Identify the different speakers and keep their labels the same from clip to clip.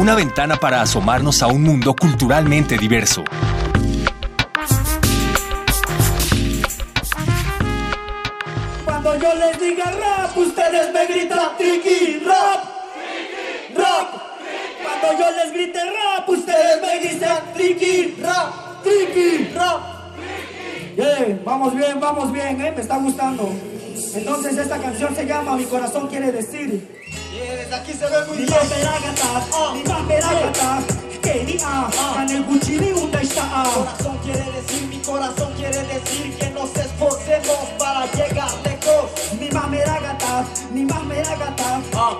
Speaker 1: una ventana para asomarnos a un mundo culturalmente diverso.
Speaker 2: Cuando yo les diga rap, ustedes me gritan tricky rap. Rap. Cuando yo les grite rap, ustedes me dicen tricky rap. Tricky rap. Yeah, vamos bien, vamos bien, ¿eh? me está gustando. Entonces esta canción se llama Mi corazón quiere decir.
Speaker 3: Desde aquí se ve muy
Speaker 2: Mi
Speaker 3: bien.
Speaker 2: mamberagatas, mi mamberagatas, que ni a, el cuchillo un está.
Speaker 3: Corazón quiere decir, mi corazón quiere decir que nos esforcemos para llegar lejos.
Speaker 2: Mi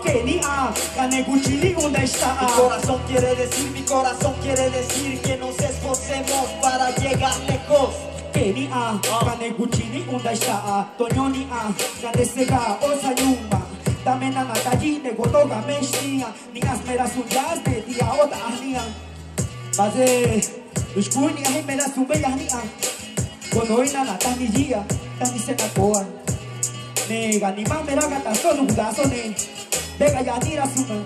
Speaker 2: que ni a, el cuchillo un está.
Speaker 3: Mi corazón quiere decir, mi corazón quiere decir que nos esforcemos para llegar lejos.
Speaker 2: a, kane guchini unda está. Toño ni a, Dame na mataji ne gotoga meshnia, ni asmera suyas de dia ota ahnia. Baze, ushkuni ahi mera sumbe yahnia. Kono ina na tani jia, tani sena koa. Nega ni ma mera gata solo budaso ne. Vega ya tira suma.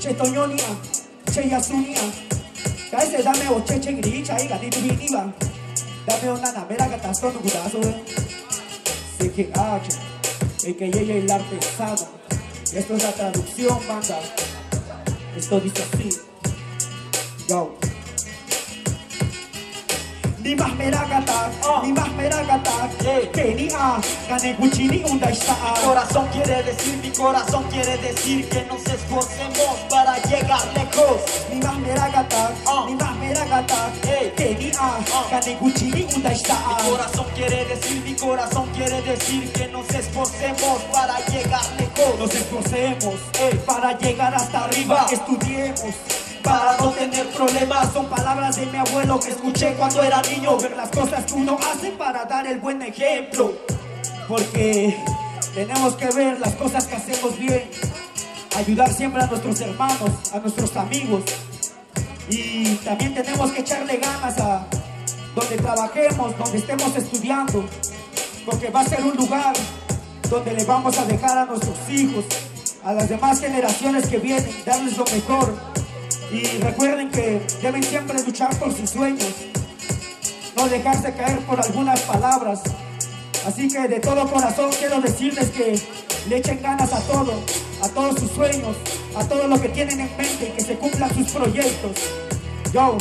Speaker 2: Che toño ni a, che yasunia. Kaise dame o che che gricha y gati tu viniva. Dame una namera que estás con tu curazo, eh. Sé que H, el que ella el artesano. Esto es la traducción, banda. Esto dice así. Go. Ni más meragata, ni más meragata, que ni a, gane guchini unda
Speaker 3: Mi
Speaker 2: está.
Speaker 3: corazón quiere decir, mi corazón quiere decir que nos esforcemos para llegar lejos.
Speaker 2: Ni más meragata,
Speaker 3: Ah.
Speaker 2: ni más meragata,
Speaker 3: Ey.
Speaker 2: que ni a, gane guchini unda está.
Speaker 3: Mi corazón quiere decir, mi corazón quiere decir que nos esforcemos para llegar lejos.
Speaker 2: Nos esforcemos eh, para llegar hasta arriba. Estudiemos para no tener problemas. Son palabras de mi abuelo que escuché cuando era niño. Ver las cosas que uno hace para dar el buen ejemplo. Porque tenemos que ver las cosas que hacemos bien. Ayudar siempre a nuestros hermanos, a nuestros amigos. Y también tenemos que echarle ganas a donde trabajemos, donde estemos estudiando. Porque va a ser un lugar donde le vamos a dejar a nuestros hijos, a las demás generaciones que vienen, darles lo mejor. Y recuerden que deben siempre luchar por sus sueños, no dejarse caer por algunas palabras. Así que de todo corazón quiero decirles que le echen ganas a todo, a todos sus sueños, a todo lo que tienen en mente y que se cumplan sus proyectos. Yo,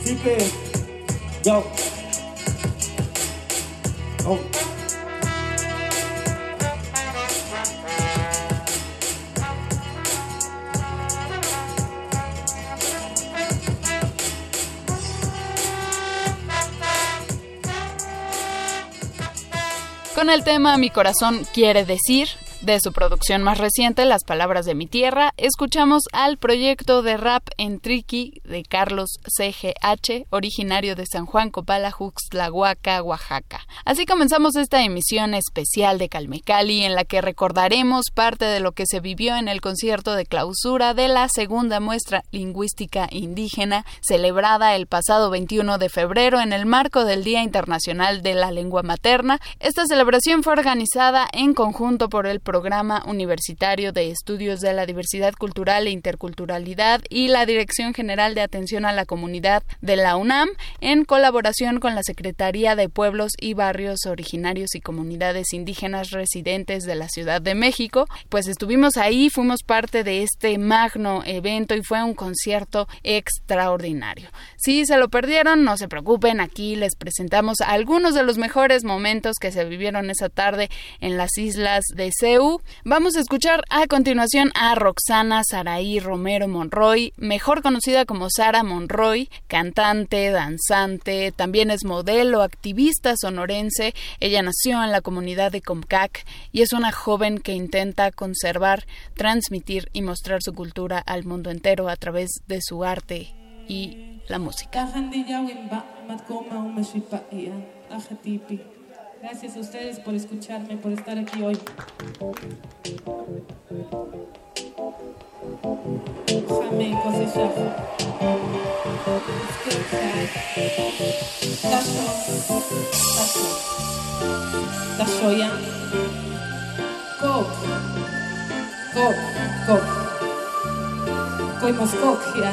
Speaker 2: así que, yo. Oh.
Speaker 4: Con el tema Mi corazón quiere decir, de su producción más reciente, Las Palabras de mi Tierra, escuchamos al proyecto de rap en Triqui de Carlos CGH, originario de San Juan Copala, Juxtlahuaca, Oaxaca. Así comenzamos esta emisión especial de Calmecali, en la que recordaremos parte de lo que se vivió en el concierto de clausura de la segunda muestra lingüística indígena, celebrada el pasado 21 de febrero en el marco del Día Internacional de la Lengua Materna. Esta celebración fue organizada en conjunto por el Programa Universitario de Estudios de la Diversidad Cultural e Interculturalidad y la Dirección General de Atención a la Comunidad de la UNAM, en colaboración con la Secretaría de Pueblos y Barrios Originarios y Comunidades Indígenas Residentes de la Ciudad de México. Pues estuvimos ahí, fuimos parte de este magno evento y fue un concierto extraordinario. Si se lo perdieron, no se preocupen, aquí les presentamos algunos de los mejores momentos que se vivieron esa tarde en las islas de Ceu. Vamos a escuchar a continuación a Roxana Saraí Romero Monroy, mejor conocida como Sara Monroy, cantante, danzante, también es modelo, activista sonorense. Ella nació en la comunidad de Comcac y es una joven que intenta conservar, transmitir y mostrar su cultura al mundo entero a través de su arte y la música.
Speaker 5: Gracias a ustedes por escucharme, por estar aquí hoy. Jamé cosechar. Dasho, dasho, dasho ya. Kok, kok, kok. Koimos kok ya.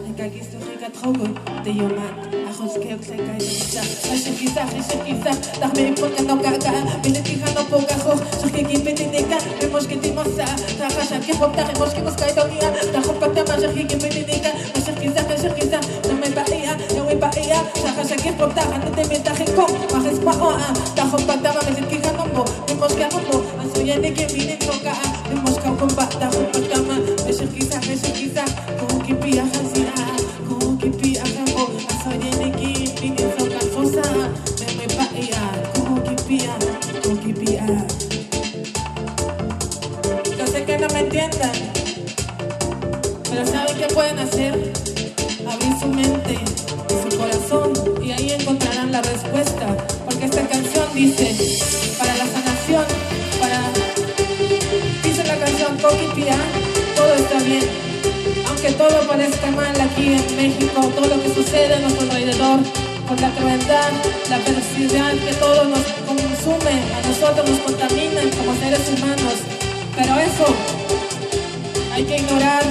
Speaker 5: de yomat, ajos cae de misa, ashe kisa, ashe kisa, dame porque no caga, vine fijando poca jo, shake ki petinica, vemos que timosa, taja shake popta, vemos que nos cae donia, tajo pata ma shake ki petinica, ashe kisa, ashe kisa, no me baía, no me baía, taja shake popta, antes de meta jinko, majes pa oa, tajo pata ma me fijando Pero ¿saben qué pueden hacer? Abrir su mente y su corazón Y ahí encontrarán la respuesta Porque esta canción dice Para la sanación Para Dice la canción Kokipia Todo está bien que todo parezca mal aquí en México, todo lo que sucede a nuestro alrededor, con la crueldad, la perversidad que todo nos consume, a nosotros nos contamina como seres humanos. Pero eso hay que ignorar,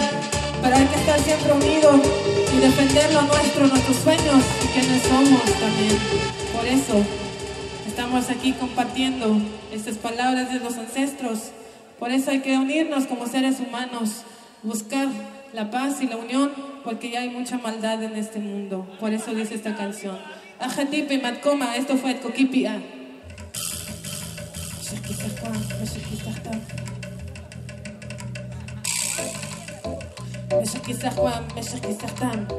Speaker 5: pero hay que estar siempre unidos y defender lo nuestro, nuestros sueños y quienes somos también. Por eso estamos aquí compartiendo estas palabras de los ancestros. Por eso hay que unirnos como seres humanos, buscar la paz y la unión, porque ya hay mucha maldad en este mundo. Por eso dice esta canción. Ajatipe Matkoma, esto fue el Kokipia.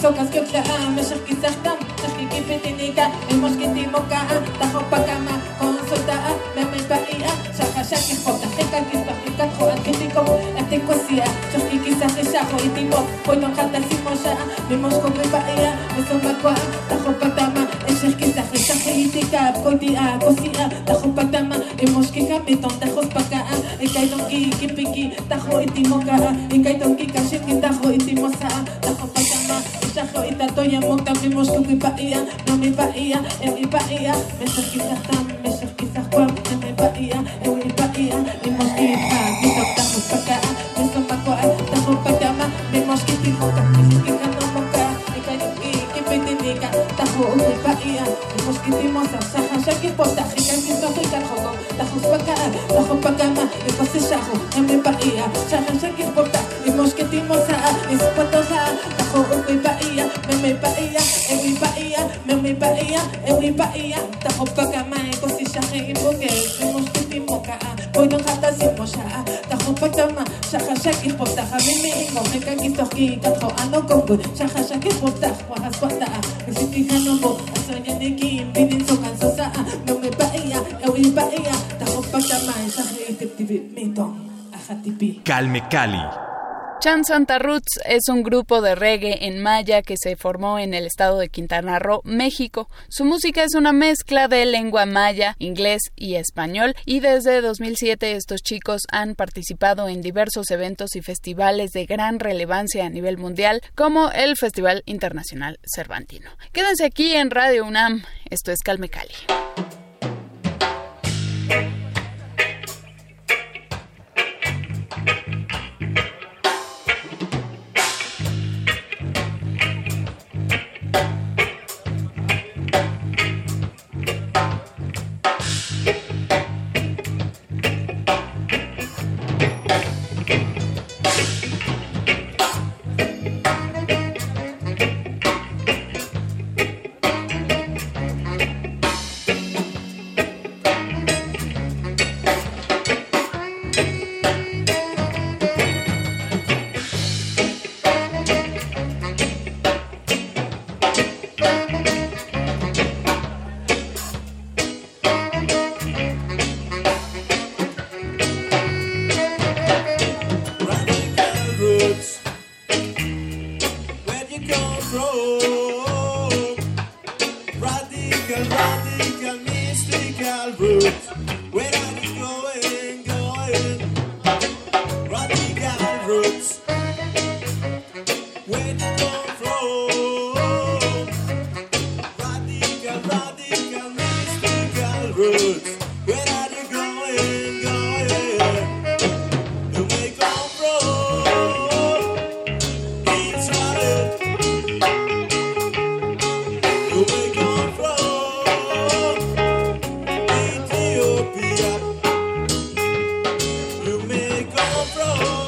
Speaker 5: Sokas que plaha, meshach kisachtam, shach kipitinika, hemos que timoka, tajo pakama, consulta, meme paia, shacha shaki jota, jeka kispa, jeka joan kitiko, ate kosia, shach kisach shajo itimo, poiton jata simosha, vemos como paia, eso makwa, tajo patama, eshach kisach shach itika, koitia, kosia, tajo patama, hemos que jameton, tajo paka, ekaidon ki kipiki, tajo itimoka, ekaidon ki kashiki, tajo itimosa, tajo patama, Sajo ita toya mokta vimos que mi paía, no mi paía, en mi paía, me cerquita tam, me cerquita juan, en mi paía, en mi paía, vimos que pa, tajo mi paía, vimos que ti moza, saja, shaki pota, jica que esto fue tan joco, tajo paca, tajo pacama, me pase sajo, en mi paía, saja, shaki pota, vimos que ti moza, es patosa, tajo mi paía, me paia, en mi paia, me mi paia, en mi paia, ta hopa kama e kosi shahe imboge, vemos que timoka, voy no hata simosha, ta
Speaker 1: Calme Cali.
Speaker 4: Chan Santa Roots es un grupo de reggae en maya que se formó en el estado de Quintana Roo, México. Su música es una mezcla de lengua maya, inglés y español y desde 2007 estos chicos han participado en diversos eventos y festivales de gran relevancia a nivel mundial como el Festival Internacional Cervantino. Quédense aquí en Radio UNAM. Esto es Calme Cali.
Speaker 6: from.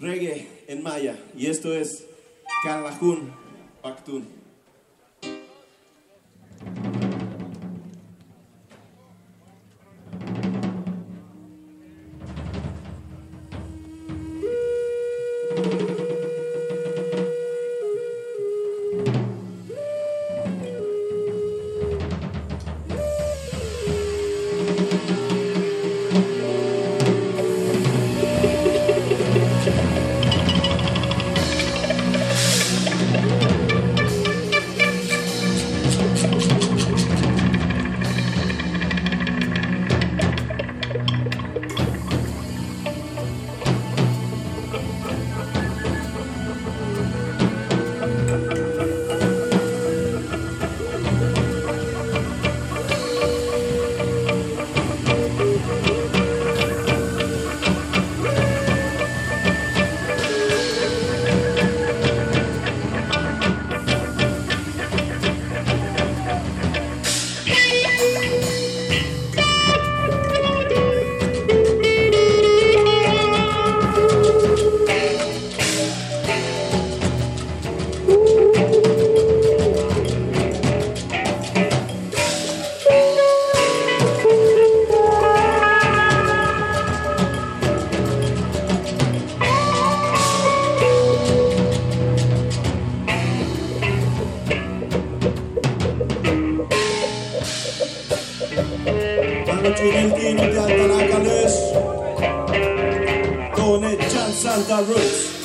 Speaker 6: reggae en maya y esto es Carlajún Pactún. roots.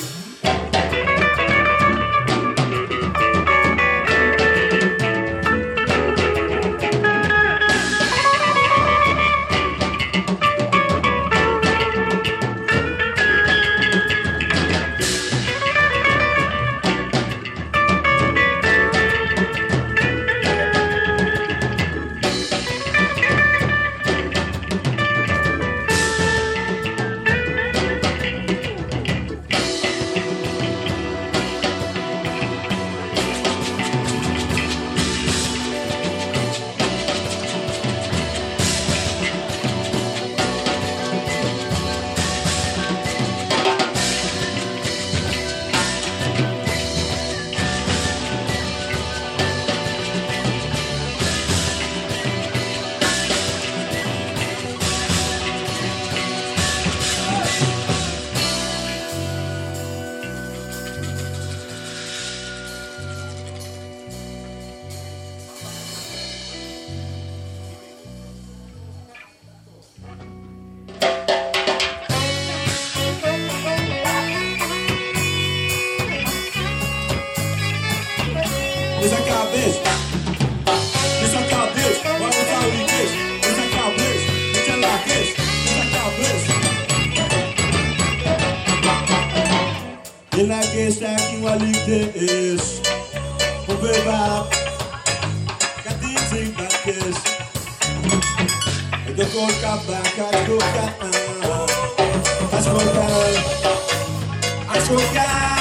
Speaker 6: desconfiar.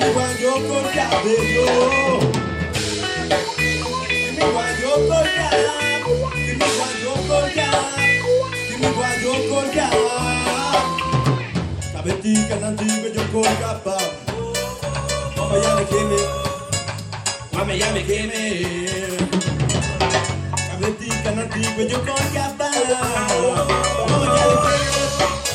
Speaker 6: Askoka Kabetika nanti bejoko kapa Mama yame keme Mama yame keme Kabetika nanti bejoko kapa Mama yame keme Mama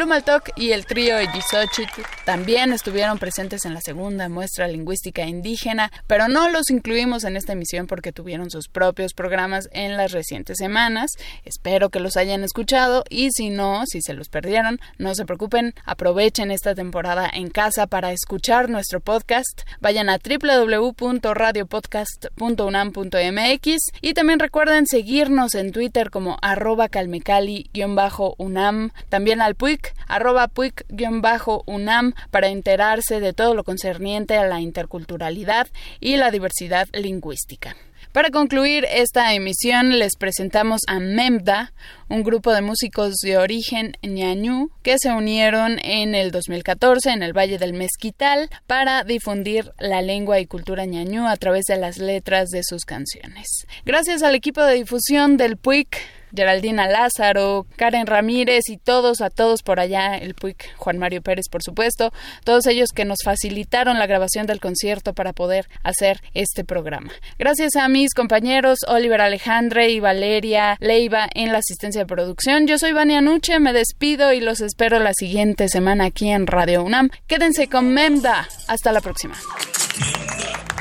Speaker 4: Lumaltok y el trío Egisochitl también estuvieron presentes en la segunda muestra lingüística indígena, pero no los incluimos en esta emisión porque tuvieron sus propios programas en las recientes semanas. Espero que los hayan escuchado y si no, si se los perdieron, no se preocupen, aprovechen esta temporada en casa para escuchar nuestro podcast. Vayan a www.radiopodcast.unam.mx y también recuerden seguirnos en Twitter como arroba calmecali-unam, también al PUIC arroba puic-unam para enterarse de todo lo concerniente a la interculturalidad y la diversidad lingüística. Para concluir esta emisión les presentamos a Memda, un grupo de músicos de origen ñañú que se unieron en el 2014 en el Valle del Mezquital para difundir la lengua y cultura ñañú a través de las letras de sus canciones. Gracias al equipo de difusión del PUIC Geraldina Lázaro, Karen Ramírez y todos, a todos por allá, el PUIC, Juan Mario Pérez, por supuesto, todos ellos que nos facilitaron la grabación del concierto para poder hacer este programa. Gracias a mis compañeros Oliver Alejandre y Valeria Leiva en la asistencia de producción. Yo soy Vania Nuche, me despido y los espero la siguiente semana aquí en Radio UNAM. Quédense con Memda. Hasta la próxima.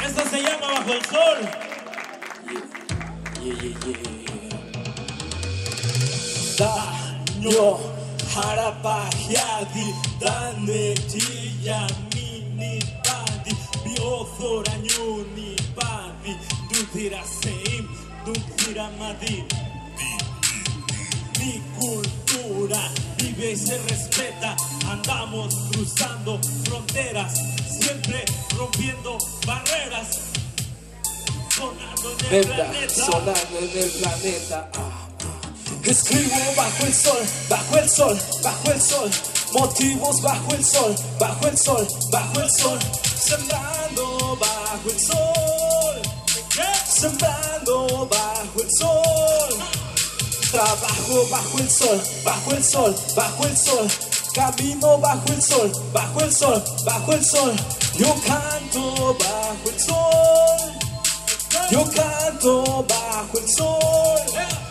Speaker 7: Esto se llama Bajo el Sol. Daño harapajadi dane tiya mini badi biozora nyuni badi dudira seim dudira madi mi cultura vive y se respeta. Andamos cruzando fronteras, siempre rompiendo barreras. Sonando en el planeta.
Speaker 3: sonando en el planeta. Ah. Escribo bajo el sol, bajo el sol, bajo el sol. Motivos bajo el sol, bajo el sol, bajo el sol. Sembrando bajo el sol. Sembrando bajo el sol. Trabajo bajo el sol, bajo el sol, bajo el sol. Camino bajo el sol, bajo el sol, bajo el sol. Yo canto bajo el sol. Yo canto bajo el sol.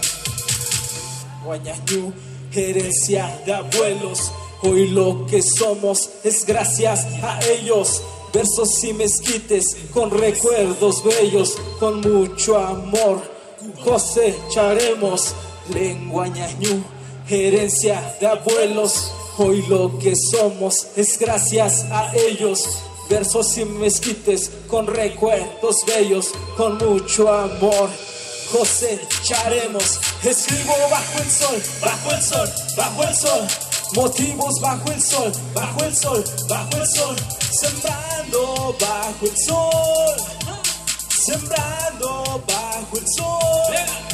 Speaker 3: Guayañú, herencia de abuelos. Hoy lo que somos es gracias a ellos. Versos y mezquites con recuerdos bellos, con mucho amor cosecharemos. Lengua ñañú, herencia de abuelos. Hoy lo que somos es gracias a ellos. Versos y mezquites con recuerdos bellos, con mucho amor cosecharemos. Escribo bajo el sol, bajo el sol, bajo el sol. Motivos bajo el sol, bajo el sol, bajo el sol. Sembrando bajo el sol. Sembrando bajo el sol.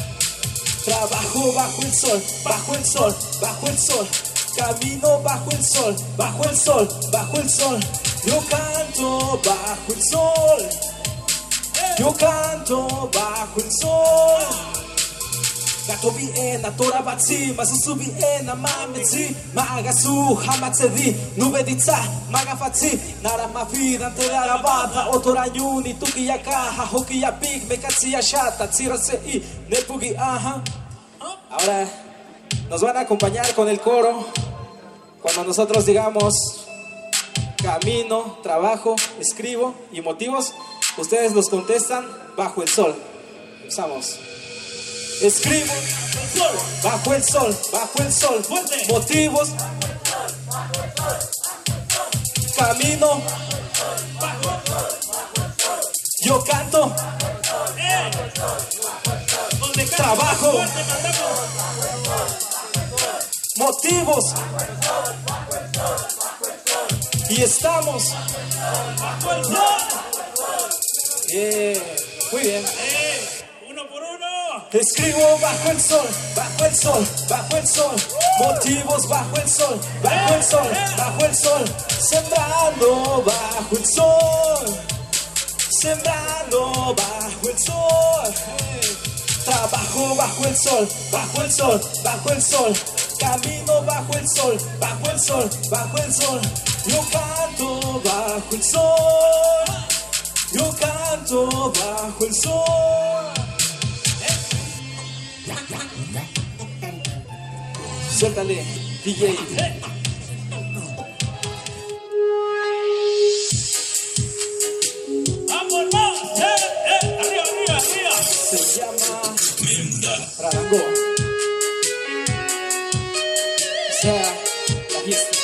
Speaker 3: Trabajo bajo el sol, bajo el sol, bajo el sol. Camino bajo el sol, bajo el sol, bajo el sol. Yo canto bajo el sol. Yo canto bajo el sol. Gato bien, atora batsi, masusu bien, amametsi, magasu, hamatsedi, nube ditza, magafatsi, nara mafi, dante da la bata, otora yuni, tuki ya caja, hoki ya pig, mekatsi ya shata, tsira se i, nepugi, ajá. Ahora nos van a acompañar con el coro cuando nosotros digamos camino, trabajo, escribo y motivos. Ustedes los contestan bajo el sol. Empezamos. Escribo bajo el sol, bajo el sol. Motivos. Camino. Yo canto. Trabajo. Motivos. Y estamos. Muy bien.
Speaker 7: Uno por uno.
Speaker 3: Escribo bajo el sol, bajo el sol, bajo el sol. Motivos bajo el sol, bajo el sol, bajo el sol. Sembrando bajo el sol. Sembrando bajo el sol. Trabajo bajo el sol, bajo el sol, bajo el sol. Camino bajo el sol, bajo el sol, bajo el sol. Yo canto bajo el sol. Yo canto bajo el sol. Suéltale, DJ.
Speaker 7: Vamos. Eh, eh, arriba, arriba, arriba.
Speaker 3: Se llama Radango. O sea, la fiesta.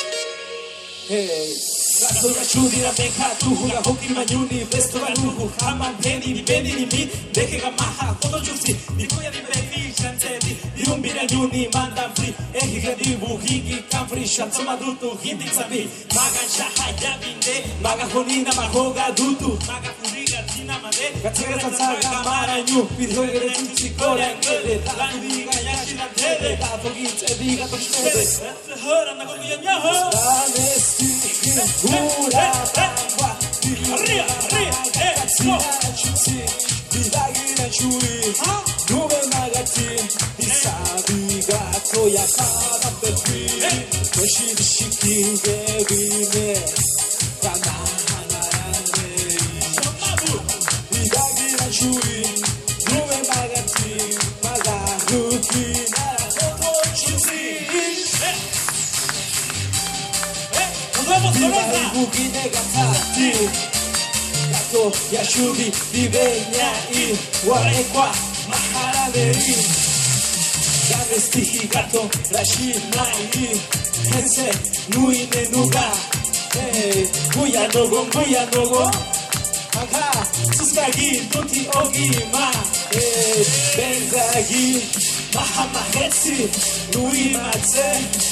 Speaker 3: Hey.
Speaker 7: Sura chudira meha tuhu ga hoki manyuni Vesto ga nuhu. Hama beni ni beni ni mi Deke ga maha. Todo jusi Nikuya ni brevi chansedi Yumbira nyuni manda free Ehi gadibu, higi kamfri Shansu madutu hindi sabi Maga shaha yabinde Maga honina mahoga dutu. Maga furiga tina made
Speaker 3: Gatsaga satsaga mara nyu. Pidhoga de tutsi kora
Speaker 7: ngele Talandiga Ewy, a Bogit,
Speaker 3: Ewy, a Bogit, Ewy. Ty
Speaker 7: hora, na kogo ja nie
Speaker 3: hora. Znany z
Speaker 7: tych góra, prawa, Ria,
Speaker 3: ria, e, sko. Vidagi na čuri, duve magati, i sabi ga koja kada pepi. Koši viši kinde vine, kanaha na rane. Vidagi na čuri, buchi decantati Gatto gli asciughi di Begnai. Guarda qua, maharaveri Da vestiti gatto, lascimai Ense, nui ne nuga Kuya nogo, kuya nogo Aga, susgagi, tutti ogi ma. Benzagi, mahamatsi, nui matse